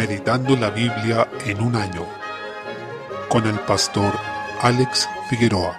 Meditando la Biblia en un año con el pastor Alex Figueroa.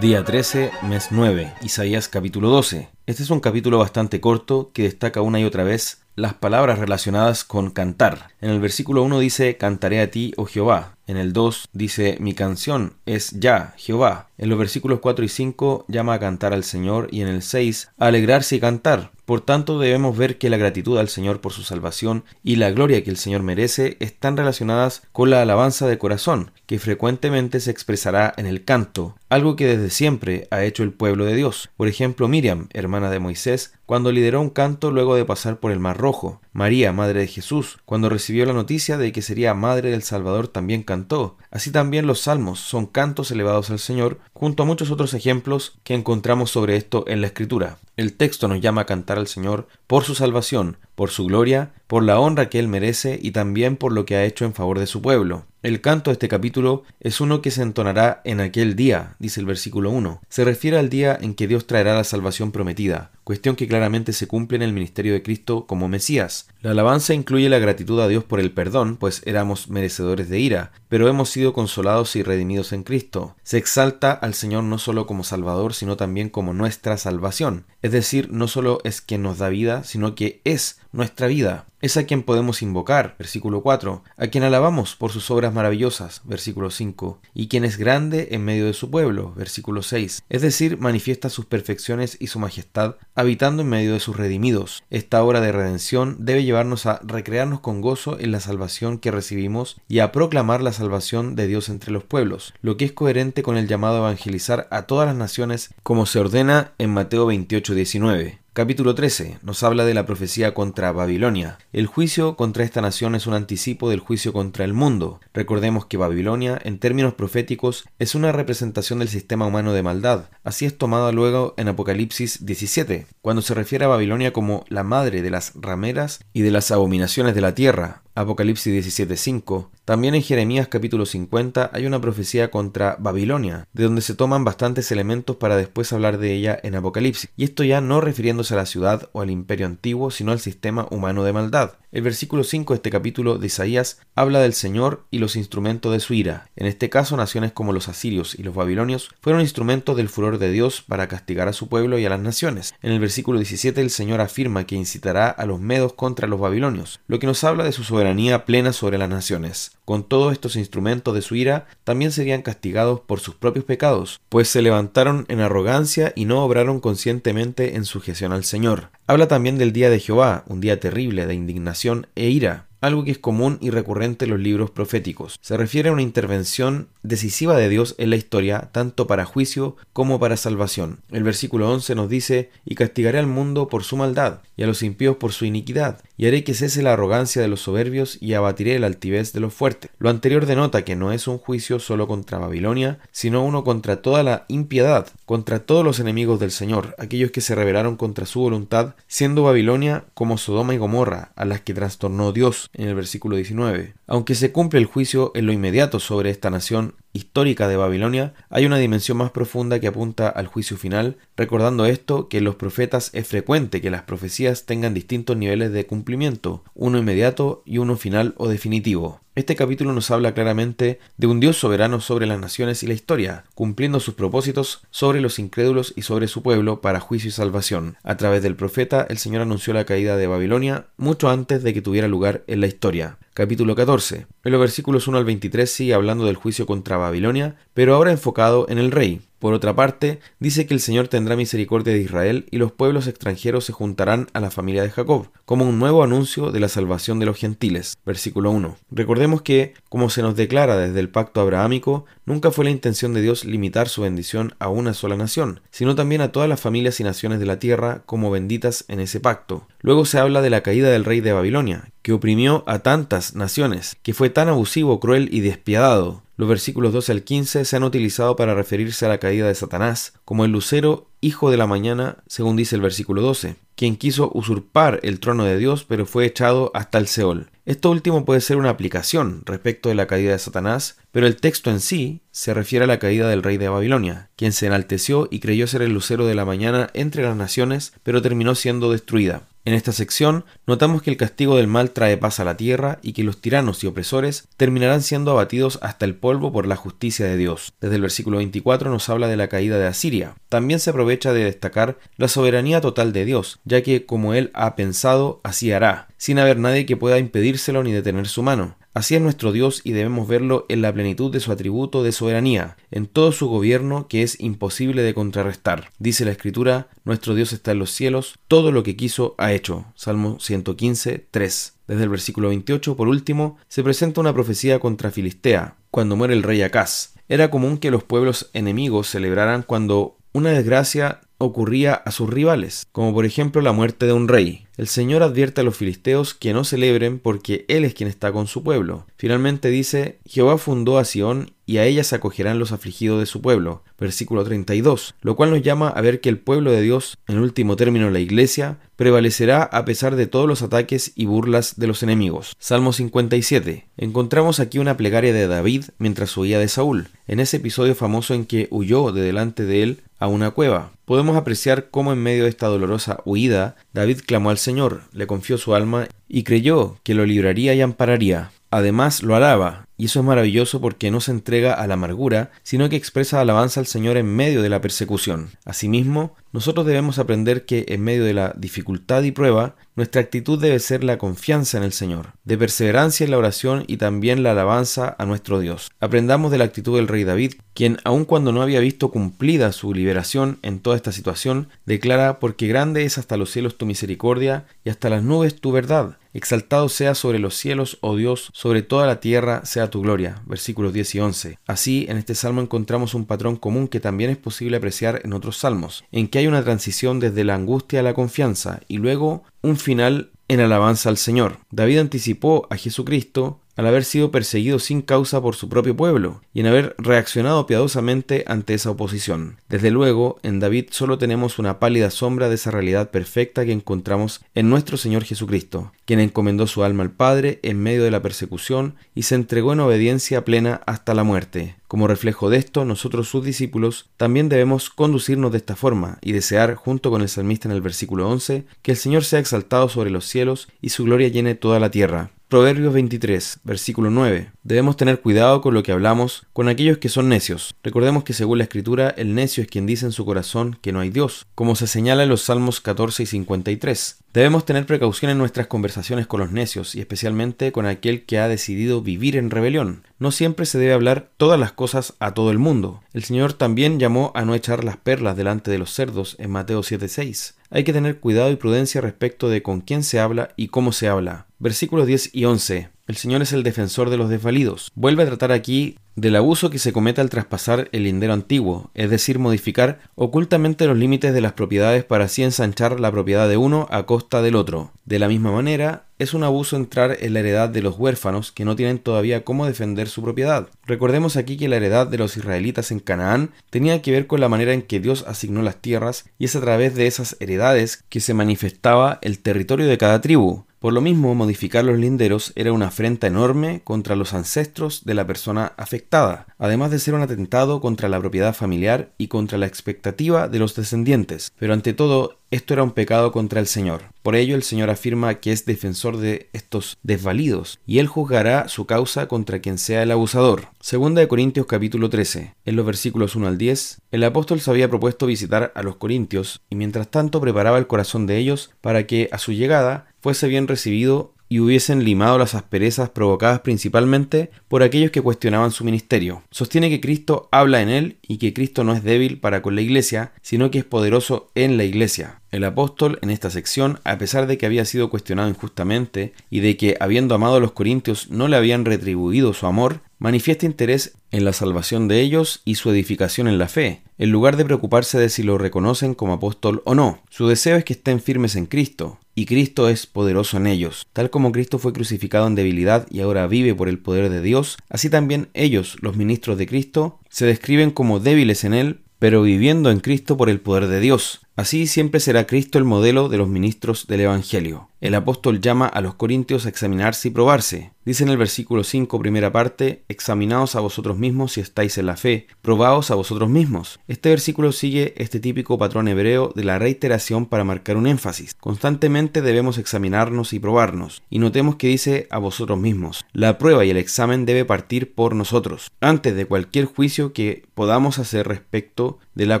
Día 13, mes 9, Isaías capítulo 12. Este es un capítulo bastante corto que destaca una y otra vez las palabras relacionadas con cantar. En el versículo 1 dice, Cantaré a ti, oh Jehová. En el 2 dice, Mi canción es ya, Jehová. En los versículos 4 y 5 llama a cantar al Señor y en el 6 a alegrarse y cantar. Por tanto, debemos ver que la gratitud al Señor por su salvación y la gloria que el Señor merece están relacionadas con la alabanza de corazón, que frecuentemente se expresará en el canto, algo que desde siempre ha hecho el pueblo de Dios. Por ejemplo, Miriam, hermana de Moisés, cuando lideró un canto luego de pasar por el Mar Rojo. María, madre de Jesús, cuando recibió la noticia de que sería madre del Salvador, también cantó. Así también los salmos son cantos elevados al Señor, junto a muchos otros ejemplos que encontramos sobre esto en la Escritura. El texto nos llama a cantar al Señor por su salvación, por su gloria, por la honra que Él merece y también por lo que ha hecho en favor de su pueblo. El canto de este capítulo es uno que se entonará en aquel día, dice el versículo 1. Se refiere al día en que Dios traerá la salvación prometida, cuestión que claramente se cumple en el ministerio de Cristo como Mesías. La alabanza incluye la gratitud a Dios por el perdón, pues éramos merecedores de ira, pero hemos sido consolados y redimidos en Cristo. Se exalta al Señor no solo como Salvador, sino también como nuestra salvación. Es decir, no solo es quien nos da vida, sino que es nuestra vida. Es a quien podemos invocar, versículo 4, a quien alabamos por sus obras maravillosas, versículo 5, y quien es grande en medio de su pueblo, versículo 6, es decir, manifiesta sus perfecciones y su majestad, habitando en medio de sus redimidos. Esta obra de redención debe llevarnos a recrearnos con gozo en la salvación que recibimos y a proclamar la salvación de Dios entre los pueblos, lo que es coherente con el llamado a evangelizar a todas las naciones como se ordena en Mateo 28, 19. Capítulo 13 nos habla de la profecía contra Babilonia. El juicio contra esta nación es un anticipo del juicio contra el mundo. Recordemos que Babilonia, en términos proféticos, es una representación del sistema humano de maldad. Así es tomada luego en Apocalipsis 17, cuando se refiere a Babilonia como la madre de las rameras y de las abominaciones de la tierra. Apocalipsis 17:5. También en Jeremías capítulo 50 hay una profecía contra Babilonia, de donde se toman bastantes elementos para después hablar de ella en Apocalipsis, y esto ya no refiriéndose a la ciudad o al imperio antiguo, sino al sistema humano de maldad. El versículo 5 de este capítulo de Isaías habla del Señor y los instrumentos de su ira. En este caso, naciones como los asirios y los babilonios fueron instrumentos del furor de Dios para castigar a su pueblo y a las naciones. En el versículo 17 el Señor afirma que incitará a los medos contra los babilonios, lo que nos habla de su soberanía plena sobre las naciones. Con todos estos instrumentos de su ira, también serían castigados por sus propios pecados, pues se levantaron en arrogancia y no obraron conscientemente en sujeción al Señor. Habla también del día de Jehová, un día terrible de indignación e ira, algo que es común y recurrente en los libros proféticos. Se refiere a una intervención decisiva de Dios en la historia, tanto para juicio como para salvación. El versículo 11 nos dice, y castigaré al mundo por su maldad, y a los impíos por su iniquidad, y haré que cese la arrogancia de los soberbios, y abatiré la altivez de los fuertes. Lo anterior denota que no es un juicio solo contra Babilonia, sino uno contra toda la impiedad, contra todos los enemigos del Señor, aquellos que se rebelaron contra su voluntad, siendo Babilonia como Sodoma y Gomorra, a las que trastornó Dios, en el versículo 19. Aunque se cumple el juicio en lo inmediato sobre esta nación histórica de Babilonia, hay una dimensión más profunda que apunta al juicio final, recordando esto que en los profetas es frecuente que las profecías tengan distintos niveles de cumplimiento, uno inmediato y uno final o definitivo. Este capítulo nos habla claramente de un Dios soberano sobre las naciones y la historia, cumpliendo sus propósitos sobre los incrédulos y sobre su pueblo para juicio y salvación. A través del profeta, el Señor anunció la caída de Babilonia mucho antes de que tuviera lugar en la historia capítulo 14. En los versículos 1 al 23 sigue hablando del juicio contra Babilonia, pero ahora enfocado en el rey. Por otra parte, dice que el Señor tendrá misericordia de Israel y los pueblos extranjeros se juntarán a la familia de Jacob, como un nuevo anuncio de la salvación de los gentiles. Versículo 1. Recordemos que, como se nos declara desde el pacto abrahámico, nunca fue la intención de Dios limitar su bendición a una sola nación, sino también a todas las familias y naciones de la tierra como benditas en ese pacto. Luego se habla de la caída del rey de Babilonia, que oprimió a tantas naciones, que fue tan abusivo, cruel y despiadado, los versículos 12 al 15 se han utilizado para referirse a la caída de Satanás, como el lucero hijo de la mañana, según dice el versículo 12, quien quiso usurpar el trono de Dios, pero fue echado hasta el Seol. Esto último puede ser una aplicación respecto de la caída de Satanás, pero el texto en sí se refiere a la caída del rey de Babilonia, quien se enalteció y creyó ser el lucero de la mañana entre las naciones, pero terminó siendo destruida. En esta sección notamos que el castigo del mal trae paz a la tierra y que los tiranos y opresores terminarán siendo abatidos hasta el polvo por la justicia de Dios. Desde el versículo 24 nos habla de la caída de Asiria. También se aprovecha de destacar la soberanía total de Dios, ya que como Él ha pensado, así hará, sin haber nadie que pueda impedírselo ni detener su mano. Así es nuestro Dios y debemos verlo en la plenitud de su atributo de soberanía, en todo su gobierno que es imposible de contrarrestar. Dice la Escritura, nuestro Dios está en los cielos, todo lo que quiso ha hecho. Salmo 115, 3. Desde el versículo 28, por último, se presenta una profecía contra Filistea, cuando muere el rey Acaz. Era común que los pueblos enemigos celebraran cuando una desgracia ocurría a sus rivales, como por ejemplo la muerte de un rey. El Señor advierte a los filisteos que no celebren porque Él es quien está con su pueblo. Finalmente dice, Jehová fundó a Sión y a ella se acogerán los afligidos de su pueblo. Versículo 32, lo cual nos llama a ver que el pueblo de Dios, en último término la iglesia, prevalecerá a pesar de todos los ataques y burlas de los enemigos. Salmo 57. Encontramos aquí una plegaria de David mientras huía de Saúl, en ese episodio famoso en que huyó de delante de él a una cueva. Podemos apreciar cómo en medio de esta dolorosa huida, David clamó al Señor, le confió su alma y creyó que lo libraría y ampararía. Además lo alaba, y eso es maravilloso porque no se entrega a la amargura, sino que expresa alabanza al Señor en medio de la persecución. Asimismo, nosotros debemos aprender que en medio de la dificultad y prueba, nuestra actitud debe ser la confianza en el Señor, de perseverancia en la oración y también la alabanza a nuestro Dios. Aprendamos de la actitud del rey David, quien aun cuando no había visto cumplida su liberación en toda esta situación, declara, porque grande es hasta los cielos tu misericordia y hasta las nubes tu verdad. Exaltado sea sobre los cielos, oh Dios, sobre toda la tierra sea tu gloria. Versículos 10 y 11. Así, en este salmo encontramos un patrón común que también es posible apreciar en otros salmos, en que hay una transición desde la angustia a la confianza y luego un final en alabanza al Señor. David anticipó a Jesucristo al haber sido perseguido sin causa por su propio pueblo y en haber reaccionado piadosamente ante esa oposición. Desde luego, en David solo tenemos una pálida sombra de esa realidad perfecta que encontramos en nuestro Señor Jesucristo, quien encomendó su alma al Padre en medio de la persecución y se entregó en obediencia plena hasta la muerte. Como reflejo de esto, nosotros sus discípulos también debemos conducirnos de esta forma y desear, junto con el salmista en el versículo 11, que el Señor sea exaltado sobre los cielos y su gloria llene toda la tierra. Proverbios 23, versículo 9. Debemos tener cuidado con lo que hablamos con aquellos que son necios. Recordemos que según la escritura, el necio es quien dice en su corazón que no hay Dios, como se señala en los Salmos 14 y 53. Debemos tener precaución en nuestras conversaciones con los necios y especialmente con aquel que ha decidido vivir en rebelión. No siempre se debe hablar todas las cosas a todo el mundo. El Señor también llamó a no echar las perlas delante de los cerdos en Mateo 7:6. Hay que tener cuidado y prudencia respecto de con quién se habla y cómo se habla. Versículos 10 y 11. El Señor es el defensor de los desvalidos. Vuelve a tratar aquí del abuso que se comete al traspasar el lindero antiguo, es decir, modificar ocultamente los límites de las propiedades para así ensanchar la propiedad de uno a costa del otro. De la misma manera, es un abuso entrar en la heredad de los huérfanos que no tienen todavía cómo defender su propiedad. Recordemos aquí que la heredad de los israelitas en Canaán tenía que ver con la manera en que Dios asignó las tierras y es a través de esas heredades que se manifestaba el territorio de cada tribu. Por lo mismo, modificar los linderos era una afrenta enorme contra los ancestros de la persona afectada, además de ser un atentado contra la propiedad familiar y contra la expectativa de los descendientes. Pero ante todo, esto era un pecado contra el Señor. Por ello el Señor afirma que es defensor de estos desvalidos, y él juzgará su causa contra quien sea el abusador. Segunda de Corintios capítulo 13. En los versículos 1 al 10, el apóstol se había propuesto visitar a los corintios, y mientras tanto preparaba el corazón de ellos para que a su llegada fuese bien recibido y hubiesen limado las asperezas provocadas principalmente por aquellos que cuestionaban su ministerio. Sostiene que Cristo habla en él y que Cristo no es débil para con la iglesia, sino que es poderoso en la iglesia. El apóstol en esta sección, a pesar de que había sido cuestionado injustamente y de que habiendo amado a los corintios no le habían retribuido su amor, manifiesta interés en la salvación de ellos y su edificación en la fe, en lugar de preocuparse de si lo reconocen como apóstol o no. Su deseo es que estén firmes en Cristo, y Cristo es poderoso en ellos. Tal como Cristo fue crucificado en debilidad y ahora vive por el poder de Dios, así también ellos, los ministros de Cristo, se describen como débiles en Él, pero viviendo en Cristo por el poder de Dios. Así siempre será Cristo el modelo de los ministros del Evangelio. El apóstol llama a los corintios a examinarse y probarse. Dice en el versículo 5, primera parte, examinaos a vosotros mismos si estáis en la fe, probaos a vosotros mismos. Este versículo sigue este típico patrón hebreo de la reiteración para marcar un énfasis. Constantemente debemos examinarnos y probarnos. Y notemos que dice a vosotros mismos. La prueba y el examen debe partir por nosotros, antes de cualquier juicio que podamos hacer respecto de la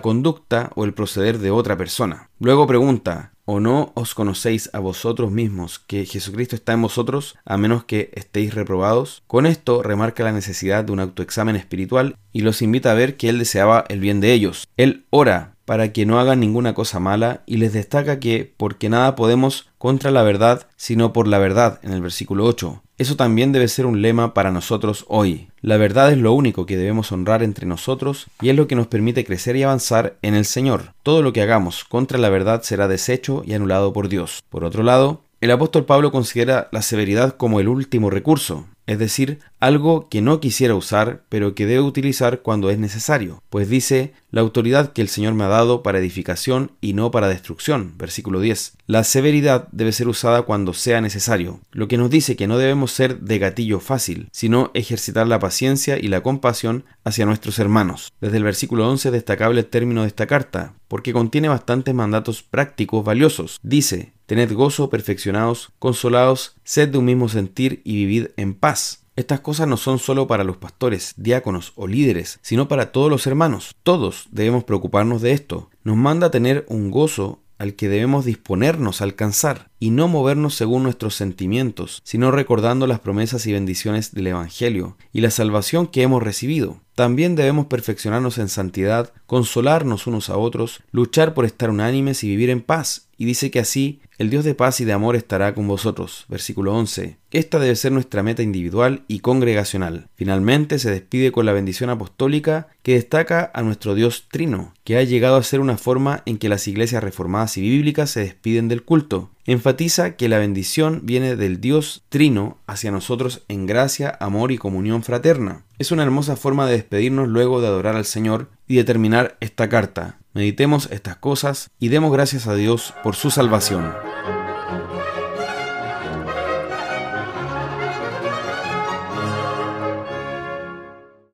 conducta o el proceder de otra persona. Luego pregunta, ¿O no os conocéis a vosotros mismos que Jesucristo está en vosotros, a menos que estéis reprobados? Con esto remarca la necesidad de un autoexamen espiritual y los invita a ver que Él deseaba el bien de ellos. Él ora para que no hagan ninguna cosa mala y les destaca que porque nada podemos contra la verdad, sino por la verdad, en el versículo 8. Eso también debe ser un lema para nosotros hoy. La verdad es lo único que debemos honrar entre nosotros y es lo que nos permite crecer y avanzar en el Señor. Todo lo que hagamos contra la verdad será deshecho y anulado por Dios. Por otro lado, el apóstol Pablo considera la severidad como el último recurso, es decir, algo que no quisiera usar, pero que debe utilizar cuando es necesario, pues dice, la autoridad que el Señor me ha dado para edificación y no para destrucción, versículo 10. La severidad debe ser usada cuando sea necesario, lo que nos dice que no debemos ser de gatillo fácil, sino ejercitar la paciencia y la compasión hacia nuestros hermanos. Desde el versículo 11 destacable el término de esta carta, porque contiene bastantes mandatos prácticos valiosos. Dice, tened gozo, perfeccionados, consolados, sed de un mismo sentir y vivid en paz. Estas cosas no son solo para los pastores, diáconos o líderes, sino para todos los hermanos. Todos debemos preocuparnos de esto. Nos manda a tener un gozo al que debemos disponernos a alcanzar y no movernos según nuestros sentimientos, sino recordando las promesas y bendiciones del Evangelio y la salvación que hemos recibido. También debemos perfeccionarnos en santidad, consolarnos unos a otros, luchar por estar unánimes y vivir en paz. Y dice que así el Dios de paz y de amor estará con vosotros. Versículo 11. Esta debe ser nuestra meta individual y congregacional. Finalmente se despide con la bendición apostólica que destaca a nuestro Dios Trino, que ha llegado a ser una forma en que las iglesias reformadas y bíblicas se despiden del culto. Enfatiza que la bendición viene del Dios Trino hacia nosotros en gracia, amor y comunión fraterna. Es una hermosa forma de despedirnos luego de adorar al Señor y de terminar esta carta. Meditemos estas cosas y demos gracias a Dios por su salvación.